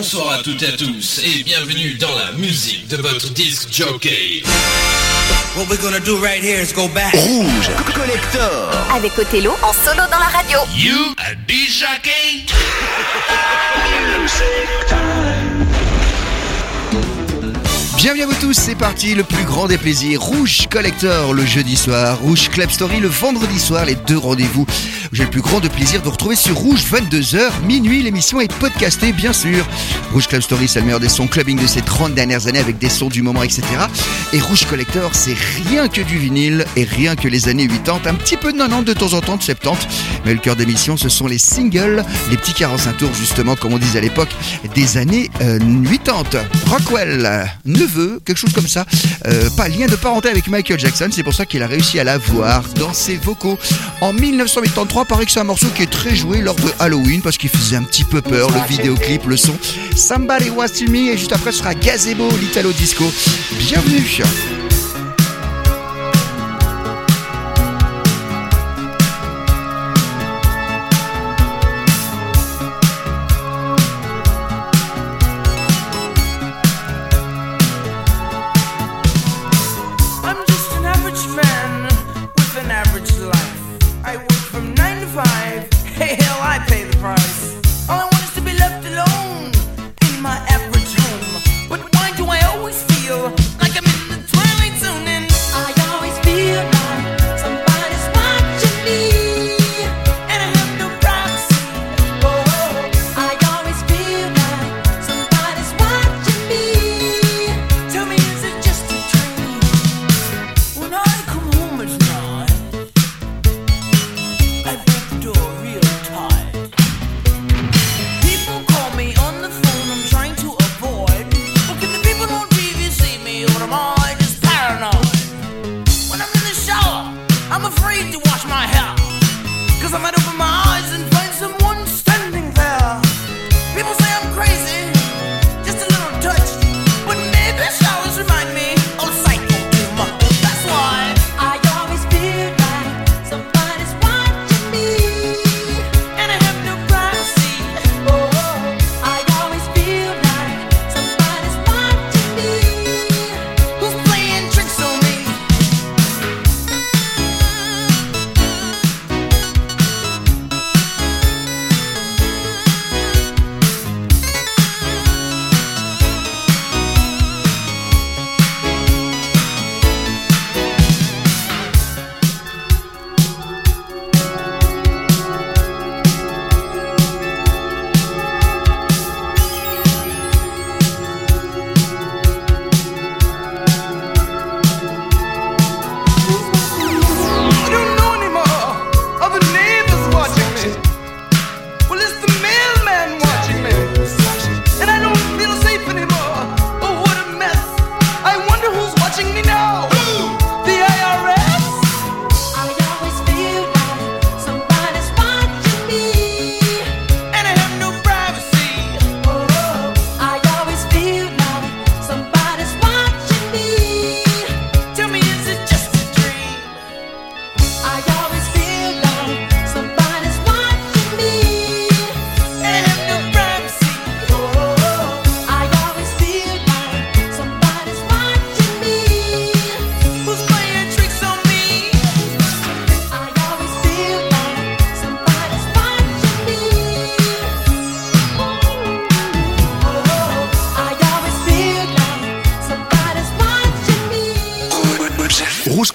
bonsoir à toutes et à tous et bienvenue dans la musique de votre disque jockey. What we're gonna do right here is go back. Rouge Collector. Avec Othello en solo dans la radio. You a disc jockey? Bienvenue à vous tous, c'est parti, le plus grand des plaisirs. Rouge Collector le jeudi soir, Rouge Club Story le vendredi soir, les deux rendez-vous. J'ai le plus grand de plaisir de vous retrouver sur Rouge 22h, minuit, l'émission est podcastée bien sûr. Rouge Club Story, c'est le meilleur des sons clubbing de ces 30 dernières années avec des sons du moment, etc. Et Rouge Collector, c'est rien que du vinyle et rien que les années 80, un petit peu de 90 de temps en temps, de 70. Mais le cœur d'émission, ce sont les singles, les petits 45 tours justement, comme on disait à l'époque, des années euh, 80. Rockwell, quelque chose comme ça. Euh, pas lien de parenté avec Michael Jackson, c'est pour ça qu'il a réussi à l'avoir dans ses vocaux. En 1983, paraît que c'est un morceau qui est très joué lors de Halloween parce qu'il faisait un petit peu peur, le vidéoclip, le son. Somebody Was To Me et juste après ce sera Gazebo, l'Italo Disco. Bienvenue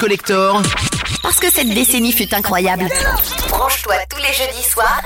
Collector, Parce que cette décennie fut incroyable. Branche-toi tous les jeudis soirs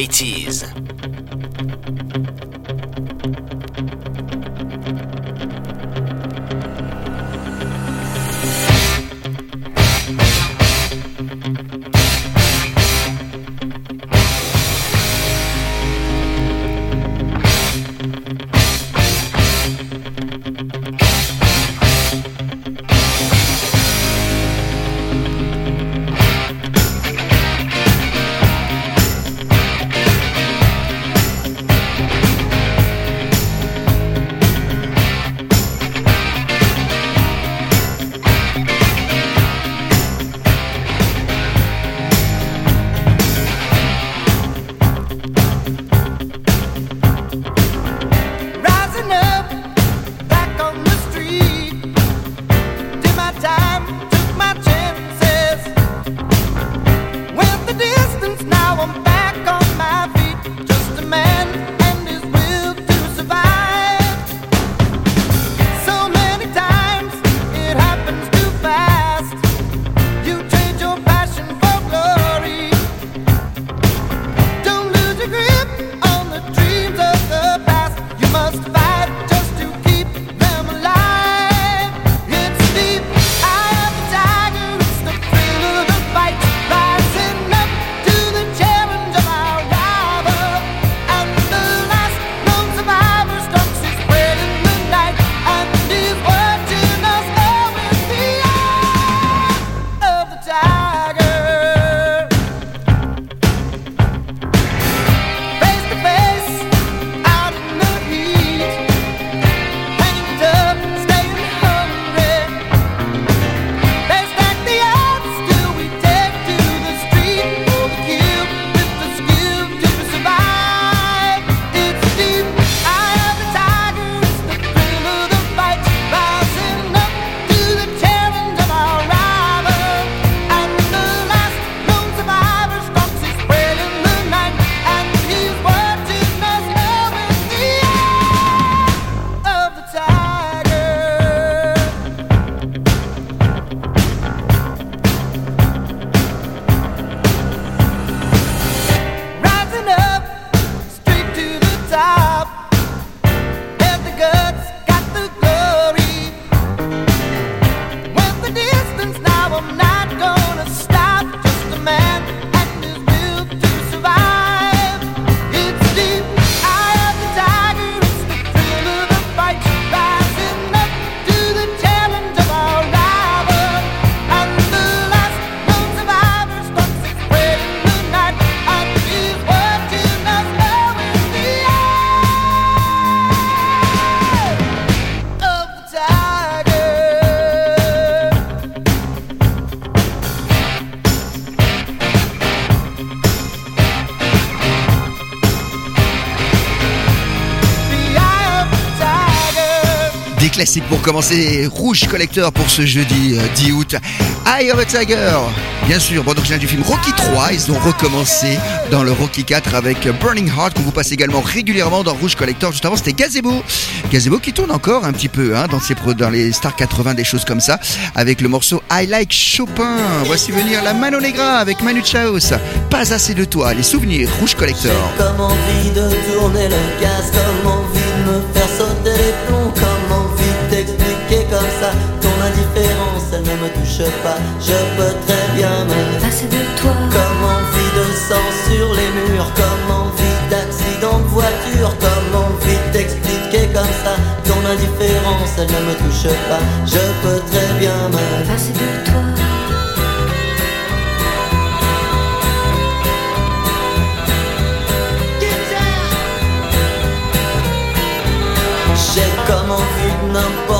80s. Classique pour commencer Rouge Collector pour ce jeudi euh, 10 août. Eye of a Tiger, bien sûr, bande originale du film Rocky 3. Ils ont recommencé dans le Rocky 4 avec Burning Heart qu'on vous passe également régulièrement dans Rouge Collector. Juste avant, c'était Gazebo. Gazebo qui tourne encore un petit peu hein, dans, ses, dans les Star 80, des choses comme ça, avec le morceau I Like Chopin. Voici venir la Mano Negra avec Manu Chaos. Pas assez de toi, les souvenirs Rouge Collector. Comme envie de tourner le gaz, comme envie de me faire sauter les plombs, ça ton indifférence, elle ne me touche pas. Je peux très bien me Passer de toi, Comme envie de sang sur les murs, comme envie d'accident de voiture, comme envie d'expliquer comme ça ton indifférence, elle ne me touche pas. Je peux très bien me passer de toi. J'ai comme envie de n'importe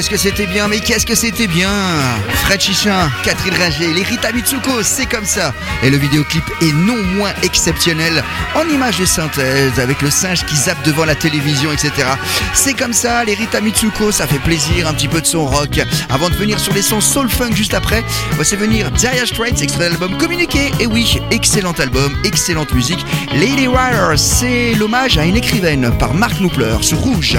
qu'est-ce que c'était bien, mais qu'est-ce que c'était bien Fred Chichin, Catherine Ringer, les Rita Mitsuko, c'est comme ça. Et le vidéoclip est non moins exceptionnel, en images de synthèse, avec le singe qui zappe devant la télévision, etc. C'est comme ça, les Rita Mitsuko, ça fait plaisir, un petit peu de son rock. Avant de venir sur les sons soul funk juste après, voici venir Dire Straits, extrait de l'album Communiqué. Et oui, excellent album, excellente musique. Lady Rider, c'est l'hommage à une écrivaine par Mark Knopfler sur Rouge.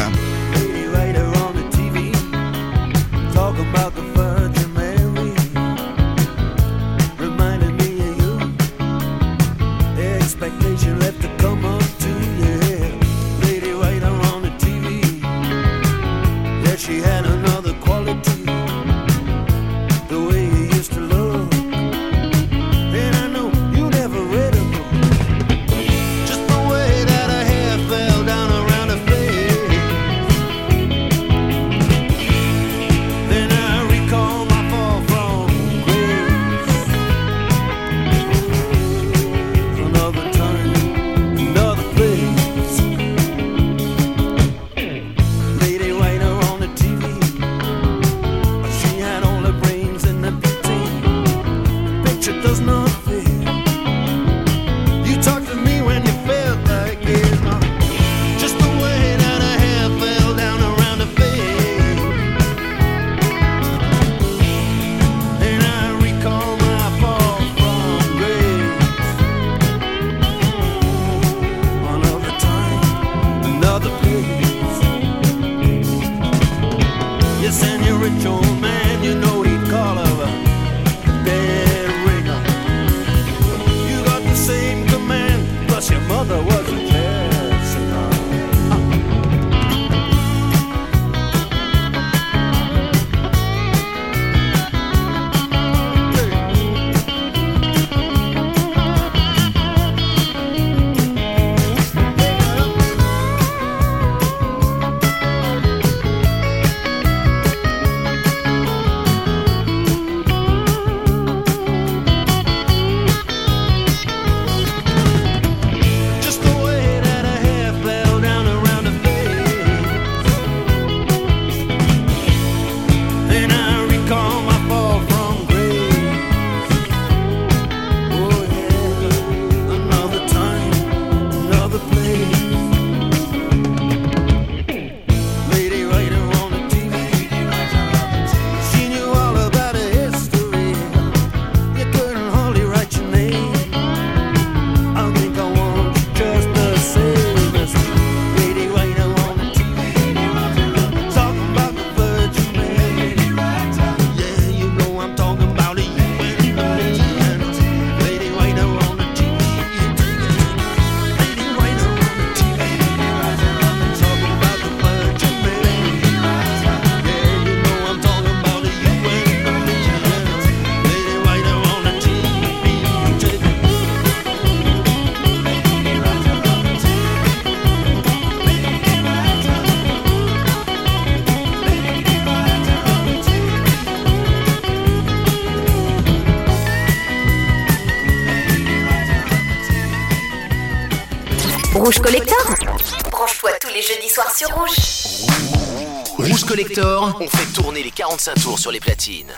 Collector, on fait tourner les 45 tours sur les platines.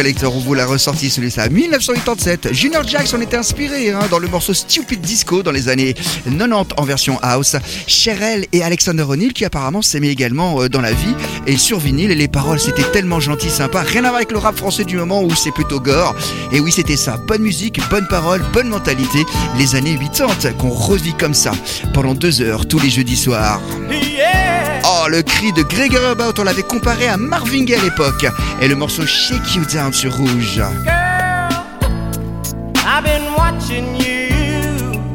On vous l'a ressorti celui ça 1987. Junior Jack s'en était inspiré hein, dans le morceau Stupid Disco dans les années 90 en version house. Cherelle et Alexander O'Neill qui apparemment s'aimaient également euh, dans la vie et sur vinyle et les paroles c'était tellement gentil, sympa. Rien à voir avec le rap français du moment où c'est plutôt gore. Et oui, c'était ça. Bonne musique, bonne parole, bonne mentalité. Les années 80 qu'on revit comme ça pendant deux heures tous les jeudis soirs. Oh, le cri de Gregory About, on l'avait comparé à Marvin à l'époque. Et le morceau Shake You Down sur Rouge. I've been watching you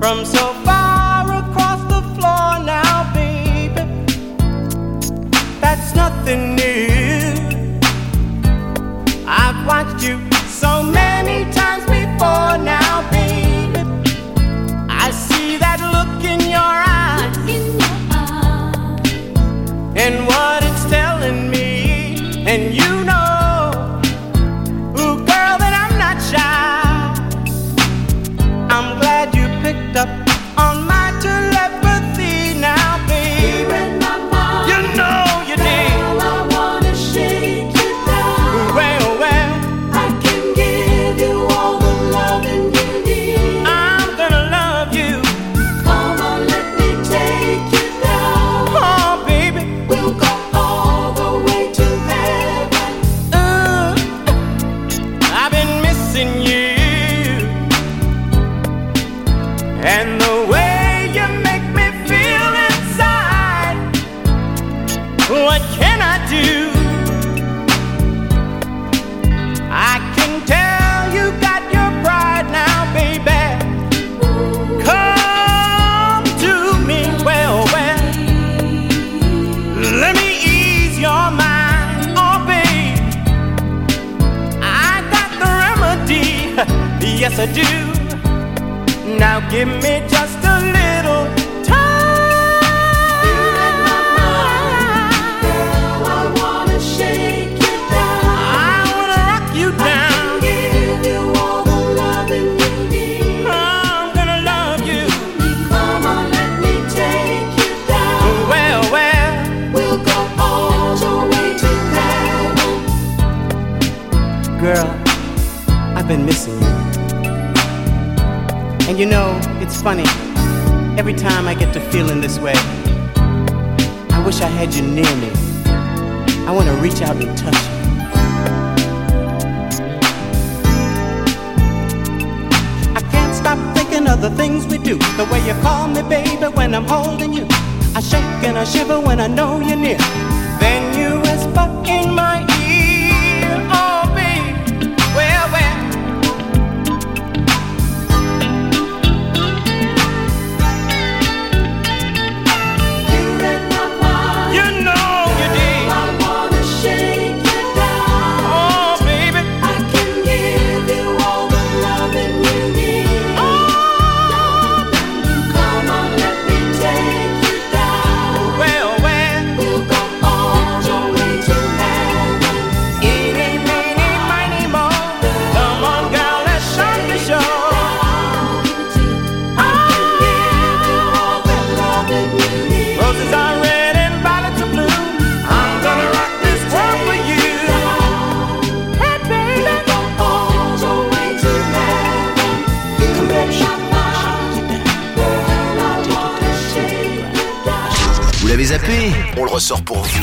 from so far across the floor now, baby. That's nothing new. I've watched you so many times before now, baby. And what it's telling me, and you Ressort pour vous.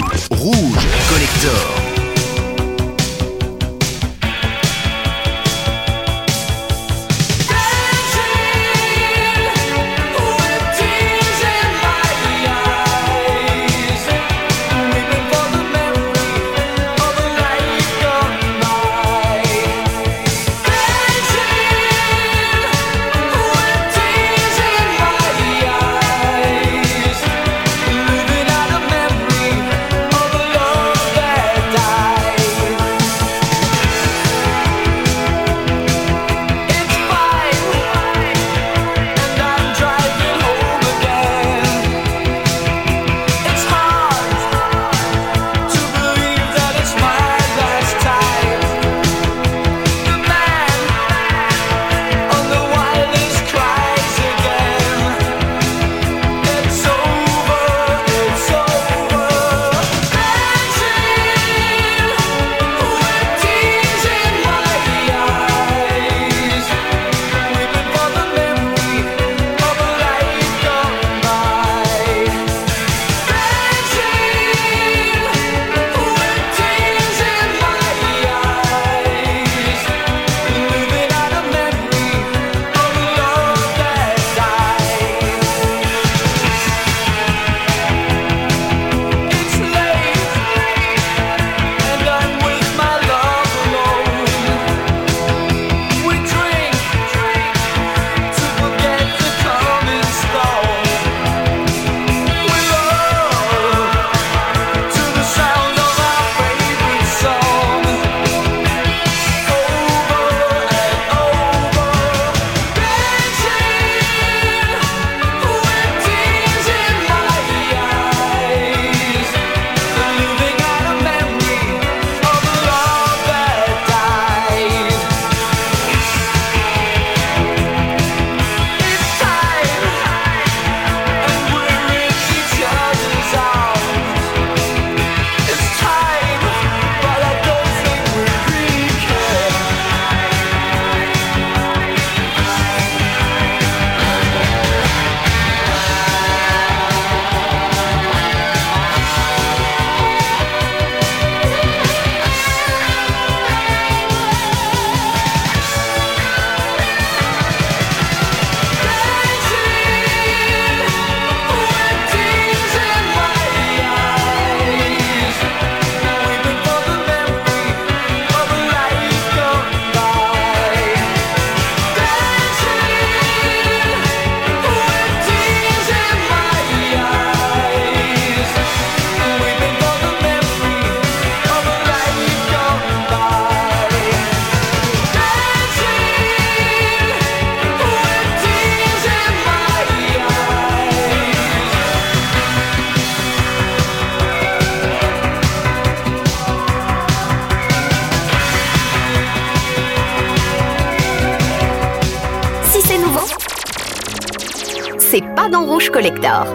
Rouge Collector.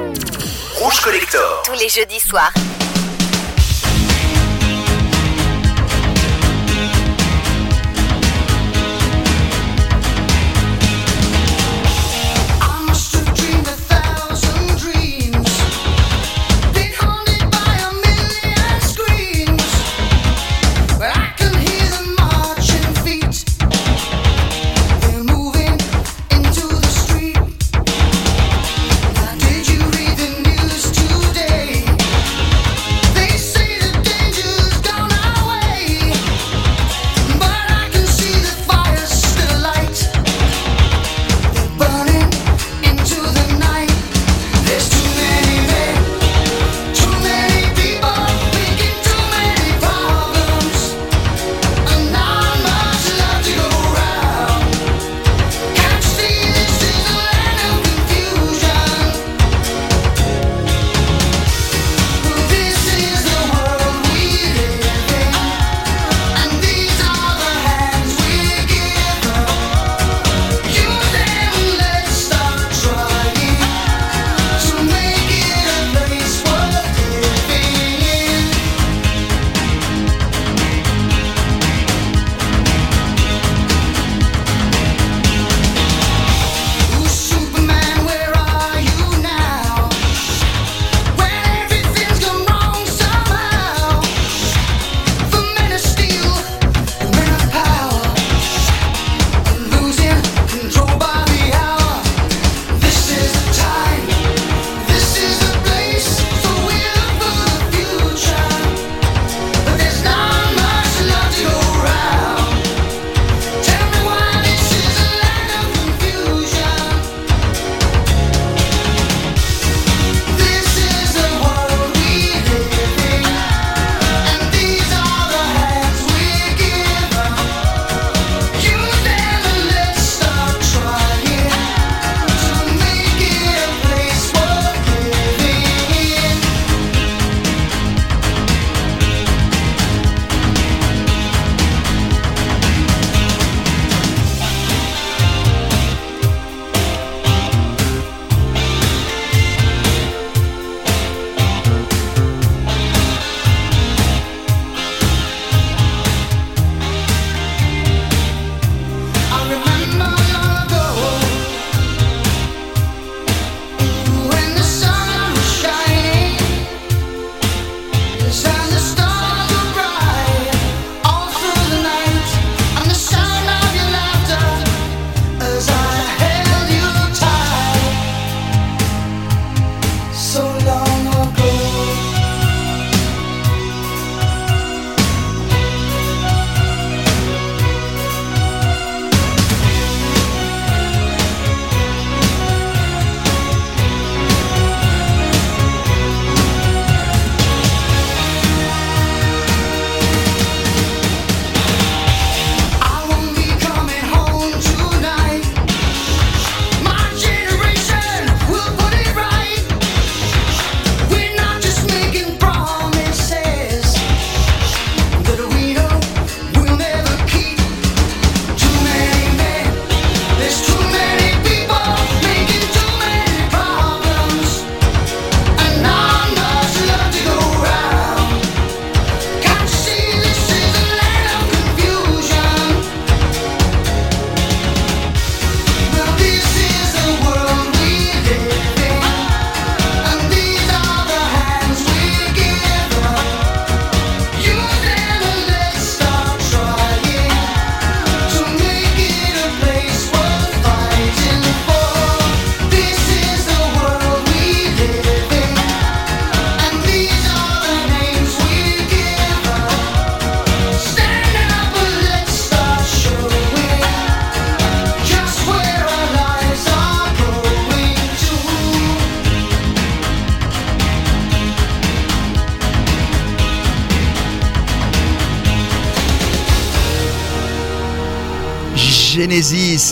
Rouge Collector. Tous les jeudis soirs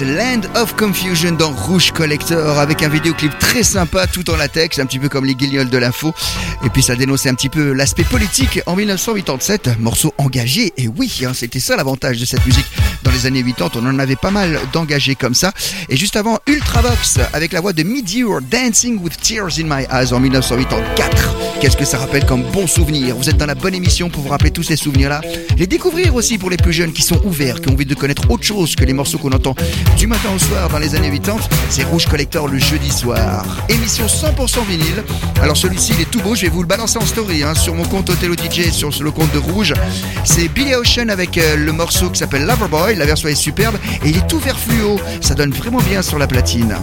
Land of Confusion dans Rouge Collector avec un vidéoclip très sympa tout en latex, un petit peu comme les guignols de l'info. Et puis ça dénonçait un petit peu l'aspect politique en 1987, morceau engagé. Et oui, hein, c'était ça l'avantage de cette musique. Dans les années 80, on en avait pas mal d'engagés comme ça. Et juste avant, Ultravox avec la voix de Meteor Dancing with Tears in My Eyes en 1984. Qu'est-ce que ça rappelle comme bon souvenir Vous êtes dans la bonne émission pour vous rappeler tous ces souvenirs-là. Les découvrir aussi pour les plus jeunes qui sont ouverts, qui ont envie de connaître autre chose que les morceaux qu'on entend du matin au soir dans les années 80. C'est Rouge Collector le jeudi soir. Émission 100% vinyle. Alors celui-ci, il est tout beau. Je vais vous le balancer en story hein, sur mon compte Othello DJ, sur le compte de Rouge. C'est Billy Ocean avec euh, le morceau qui s'appelle Loverboy. La version est superbe et il est tout vert fluo. Ça donne vraiment bien sur la platine.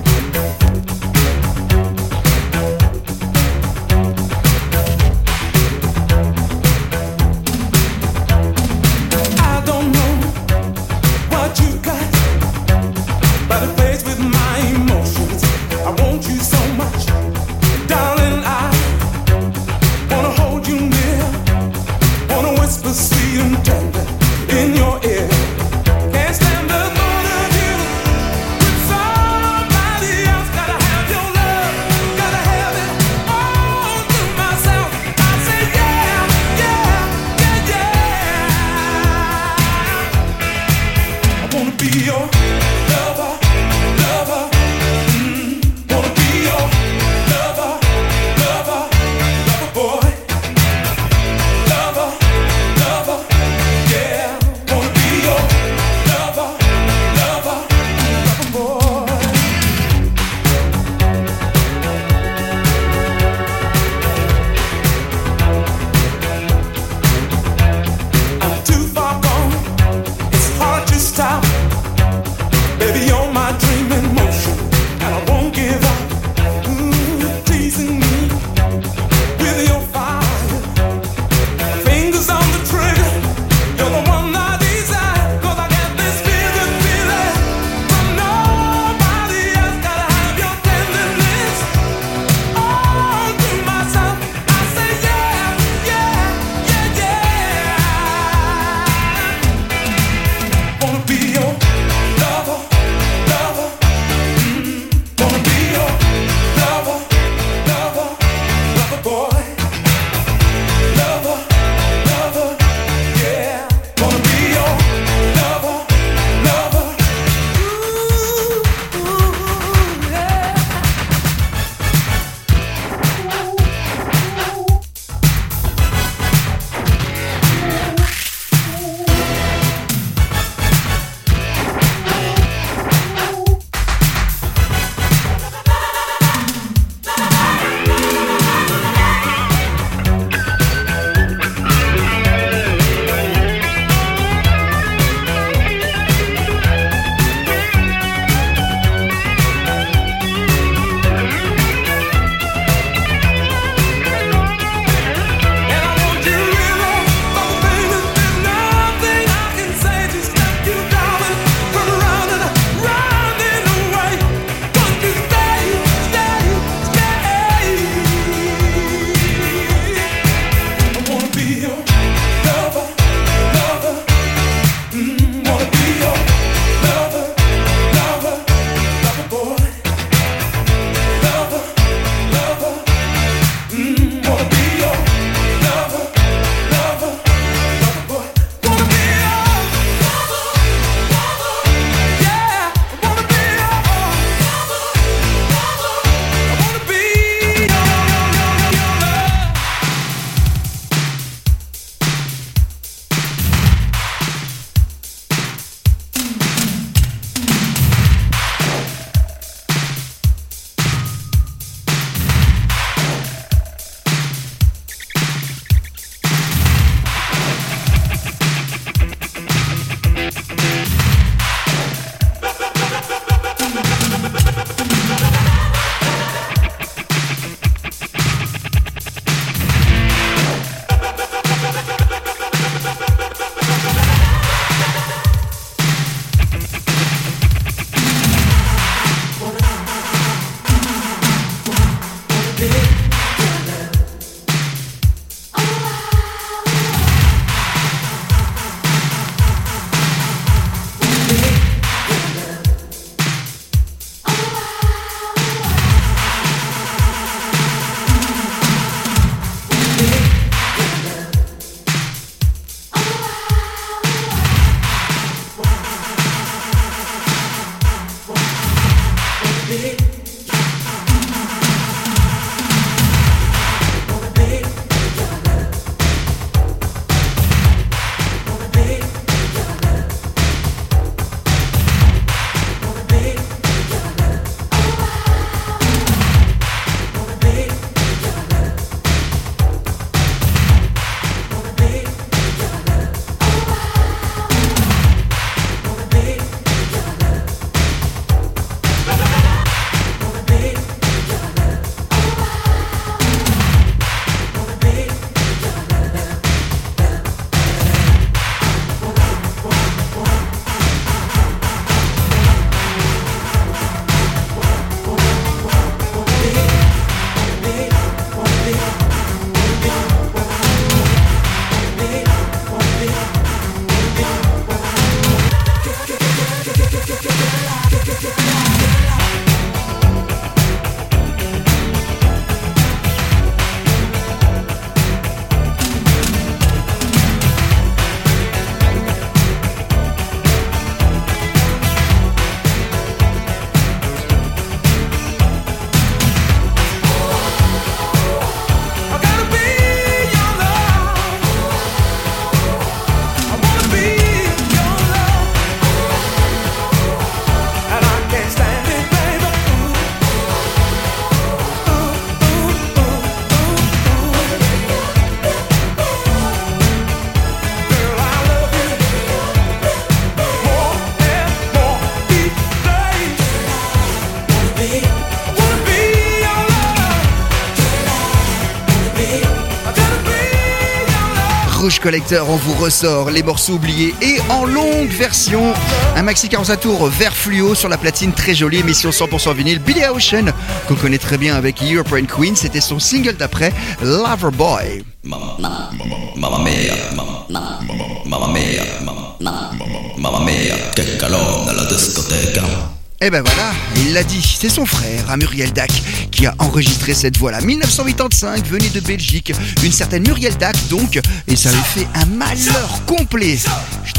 Collector, on vous ressort les morceaux oubliés et en longue version. Un maxi 45 tours vert fluo sur la platine, très jolie émission 100% vinyle. Billy Ocean, qu'on connaît très bien avec European Queen, c'était son single d'après, Loverboy. Mamma mia, mamma, mamma mia, mamma, mamma mia, che calore nella discoteca. Et ben voilà, il l'a dit, c'est son frère, à Muriel Dac, qui a enregistré cette voix-là. 1985, venue de Belgique, une certaine Muriel Dac donc, et ça lui fait un malheur complet.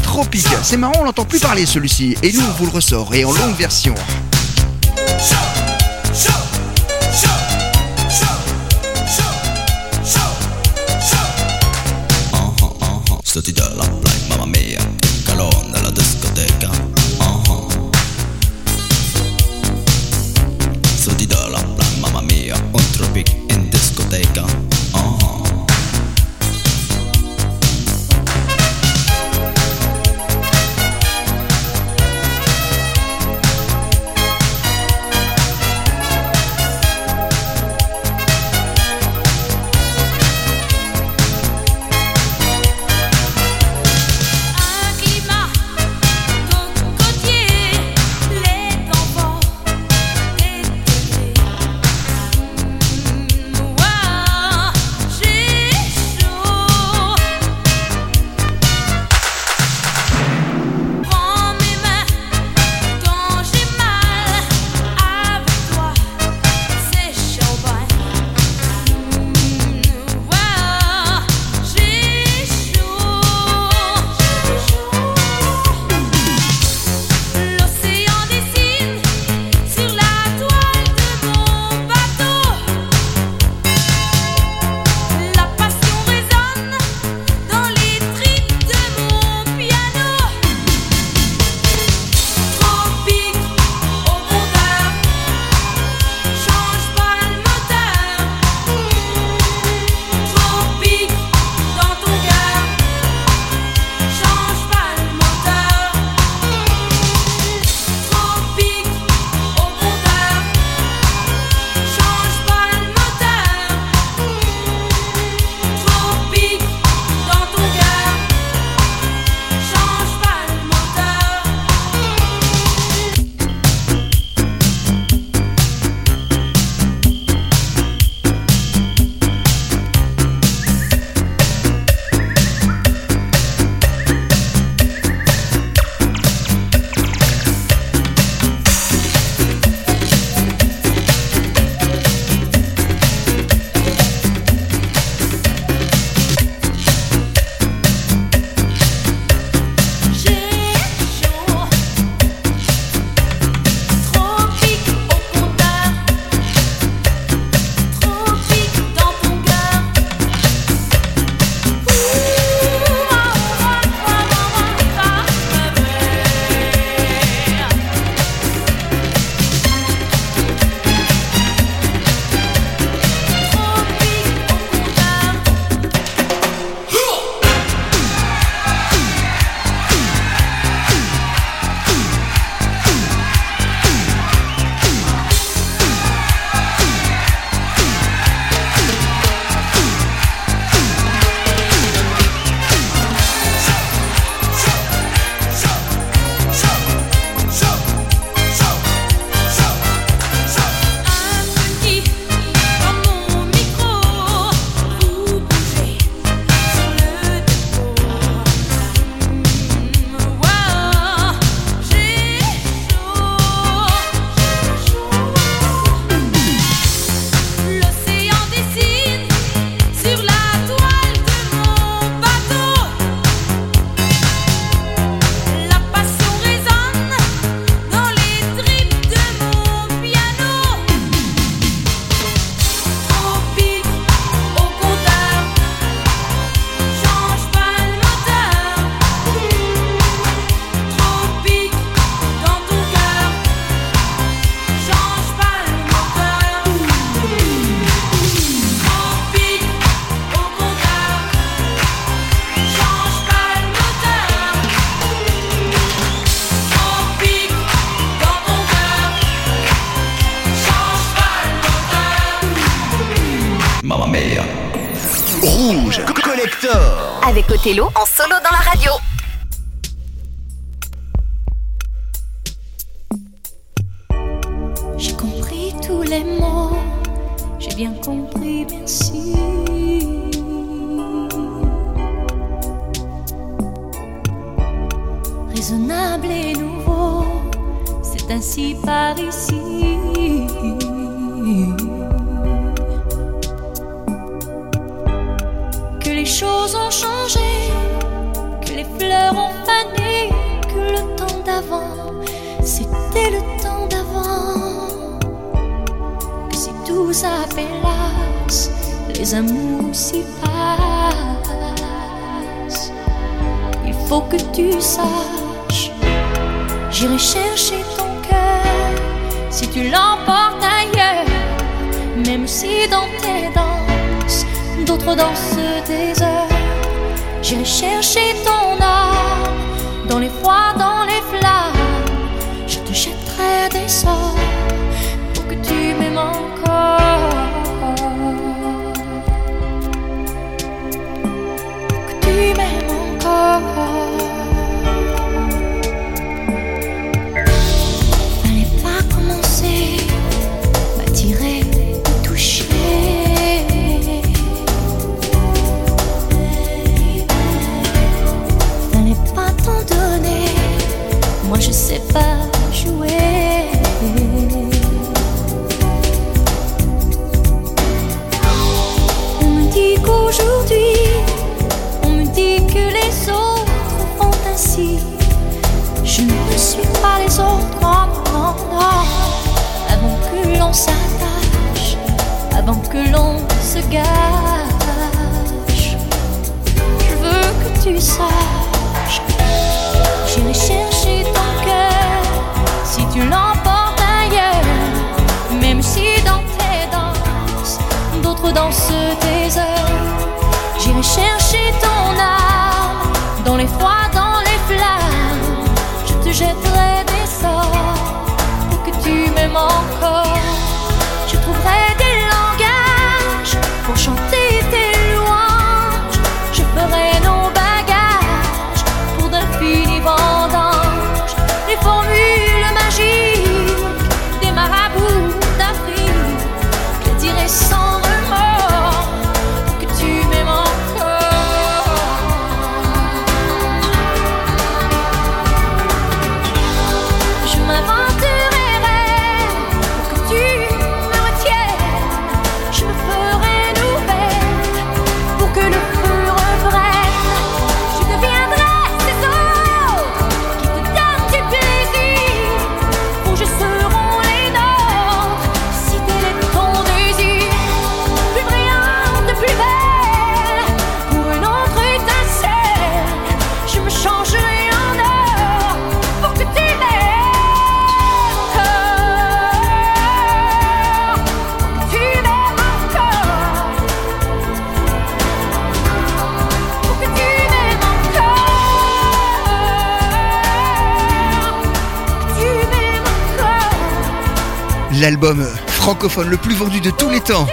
Tropique, c'est marrant, on l'entend plus parler celui-ci, et nous on vous le ressort, et en longue version. Othello en solo dans la radio. J'ai compris tous les mots, j'ai bien compris, merci. Raisonnable et nouveau, c'est ainsi par ici. Que les choses ont changé, le temps d'avant. Que si tout s'appelasse, les amours s'y passent. Il faut que tu saches, j'irai chercher ton cœur si tu l'emportes ailleurs, même si dans tes danses, d'autres dansent des heures. J'irai chercher ton âme dans les froids, dans jetterai des avant que l'on se gâche, je veux que tu saches. J'irai chercher ton cœur si tu l'emportes ailleurs, même si dans tes danses, d'autres dansent tes heures. J'irai chercher ton âme dans les froids, dans les flammes. Je te jetterai des sorts pour que tu m'aimes encore. L'album francophone le plus vendu de tous les temps.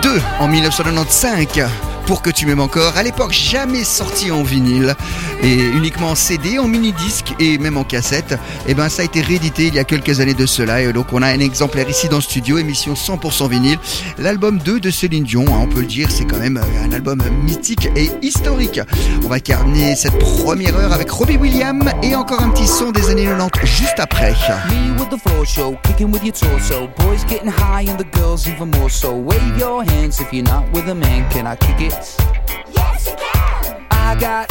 2 en 1995. Pour que tu m'aimes encore, à l'époque jamais sorti en vinyle et uniquement en CD, en mini-disque et même en cassette. Et ben ça a été réédité il y a quelques années de cela et donc on a un exemplaire ici dans le studio, émission 100% vinyle. L'album 2 de Céline Dion, hein, on peut le dire, c'est quand même euh, un album mythique et historique. On va carner cette première heure avec Robbie Williams et encore un petit son des années 90 juste après. Me with the floor show, kicking with your torso. Boys getting high and the girls even more so. Wave your hands if you're not with a man. Can I kick it? Yes, you can. I got,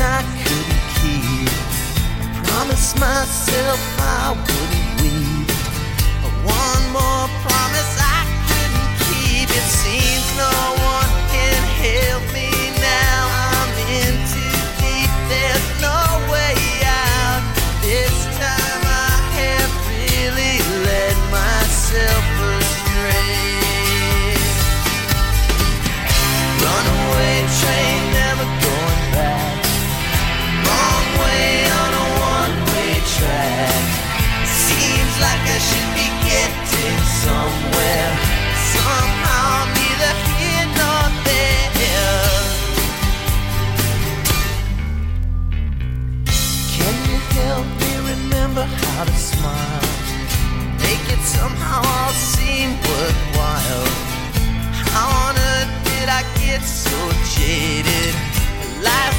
I couldn't keep. I promised myself I wouldn't weep. But one more promise I couldn't keep. It seems no faded. Life